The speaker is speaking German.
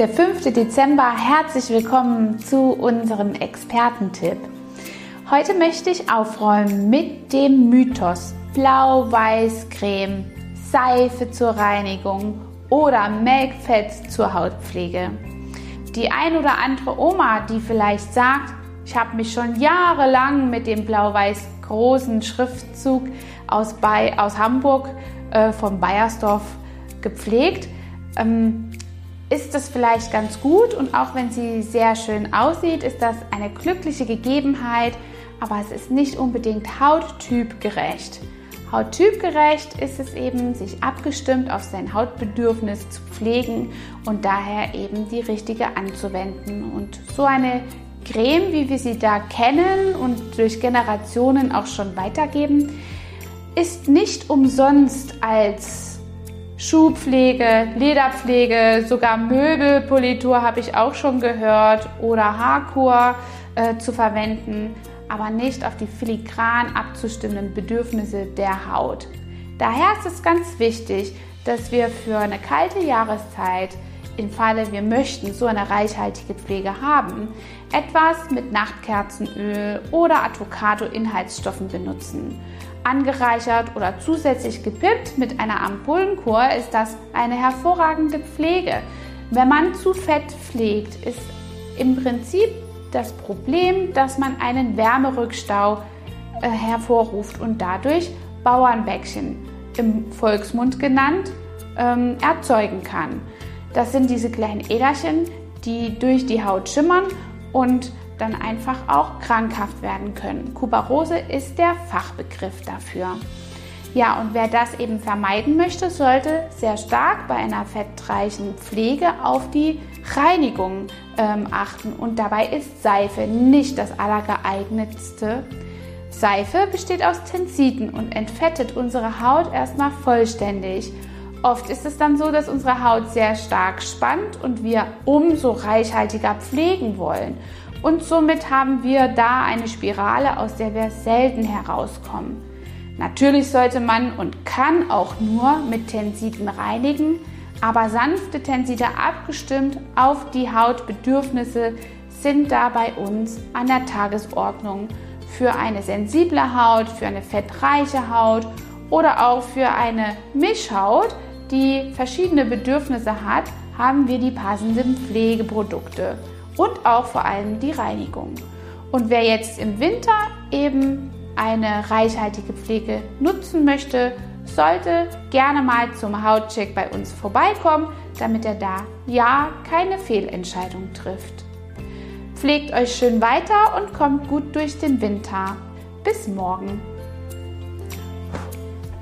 der 5. Dezember. Herzlich willkommen zu unserem Expertentipp. Heute möchte ich aufräumen mit dem Mythos Blau-Weiß-Creme, Seife zur Reinigung oder Melkfett zur Hautpflege. Die ein oder andere Oma, die vielleicht sagt, ich habe mich schon jahrelang mit dem blau-weiß großen Schriftzug aus, Bay, aus Hamburg äh, von Bayersdorf gepflegt, ähm, ist das vielleicht ganz gut und auch wenn sie sehr schön aussieht, ist das eine glückliche Gegebenheit, aber es ist nicht unbedingt hauttypgerecht. Hauttypgerecht ist es eben, sich abgestimmt auf sein Hautbedürfnis zu pflegen und daher eben die richtige anzuwenden. Und so eine Creme, wie wir sie da kennen und durch Generationen auch schon weitergeben, ist nicht umsonst als Schuhpflege, Lederpflege, sogar Möbelpolitur habe ich auch schon gehört oder Haarkur äh, zu verwenden, aber nicht auf die filigran abzustimmenden Bedürfnisse der Haut. Daher ist es ganz wichtig, dass wir für eine kalte Jahreszeit, im Falle wir möchten so eine reichhaltige Pflege haben, etwas mit Nachtkerzenöl oder Avocado-Inhaltsstoffen benutzen. Angereichert oder zusätzlich gepippt mit einer Ampullenkur ist das eine hervorragende Pflege. Wenn man zu fett pflegt, ist im Prinzip das Problem, dass man einen Wärmerückstau äh, hervorruft und dadurch Bauernbäckchen im Volksmund genannt ähm, erzeugen kann. Das sind diese kleinen Äderchen, die durch die Haut schimmern und dann einfach auch krankhaft werden können. Kuparose ist der Fachbegriff dafür. Ja, und wer das eben vermeiden möchte, sollte sehr stark bei einer fettreichen Pflege auf die Reinigung ähm, achten. Und dabei ist Seife nicht das allergeeignetste. Seife besteht aus Tensiden und entfettet unsere Haut erstmal vollständig. Oft ist es dann so, dass unsere Haut sehr stark spannt und wir umso reichhaltiger pflegen wollen. Und somit haben wir da eine Spirale, aus der wir selten herauskommen. Natürlich sollte man und kann auch nur mit Tensiden reinigen, aber sanfte Tenside abgestimmt auf die Hautbedürfnisse sind da bei uns an der Tagesordnung für eine sensible Haut, für eine fettreiche Haut oder auch für eine Mischhaut, die verschiedene Bedürfnisse hat, haben wir die passenden Pflegeprodukte und auch vor allem die Reinigung. Und wer jetzt im Winter eben eine reichhaltige Pflege nutzen möchte, sollte gerne mal zum Hautcheck bei uns vorbeikommen, damit er da ja keine Fehlentscheidung trifft. Pflegt euch schön weiter und kommt gut durch den Winter. Bis morgen.